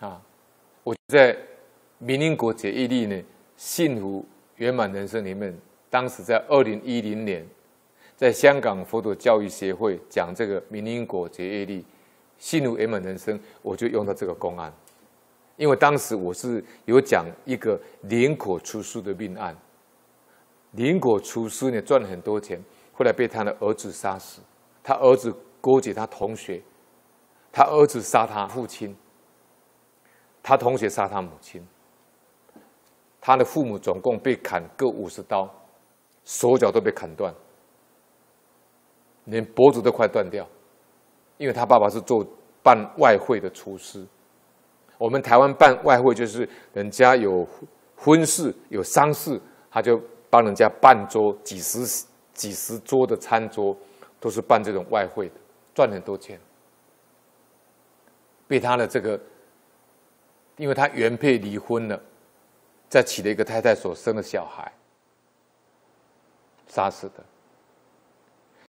啊，我在民营果结义力呢，幸福圆满人生里面，当时在二零一零年，在香港佛陀教育协会讲这个民营果结业力，幸福圆满人生，我就用到这个公案，因为当时我是有讲一个林果出师的命案，林果出师呢赚了很多钱，后来被他的儿子杀死，他儿子勾结他同学，他儿子杀他父亲，他同学杀他母亲，他的父母总共被砍各五十刀，手脚都被砍断。连脖子都快断掉，因为他爸爸是做办外汇的厨师。我们台湾办外汇就是人家有婚事有丧事，他就帮人家办桌几十几十桌的餐桌，都是办这种外汇的，赚很多钱。被他的这个，因为他原配离婚了，再娶了一个太太所生的小孩，杀死的。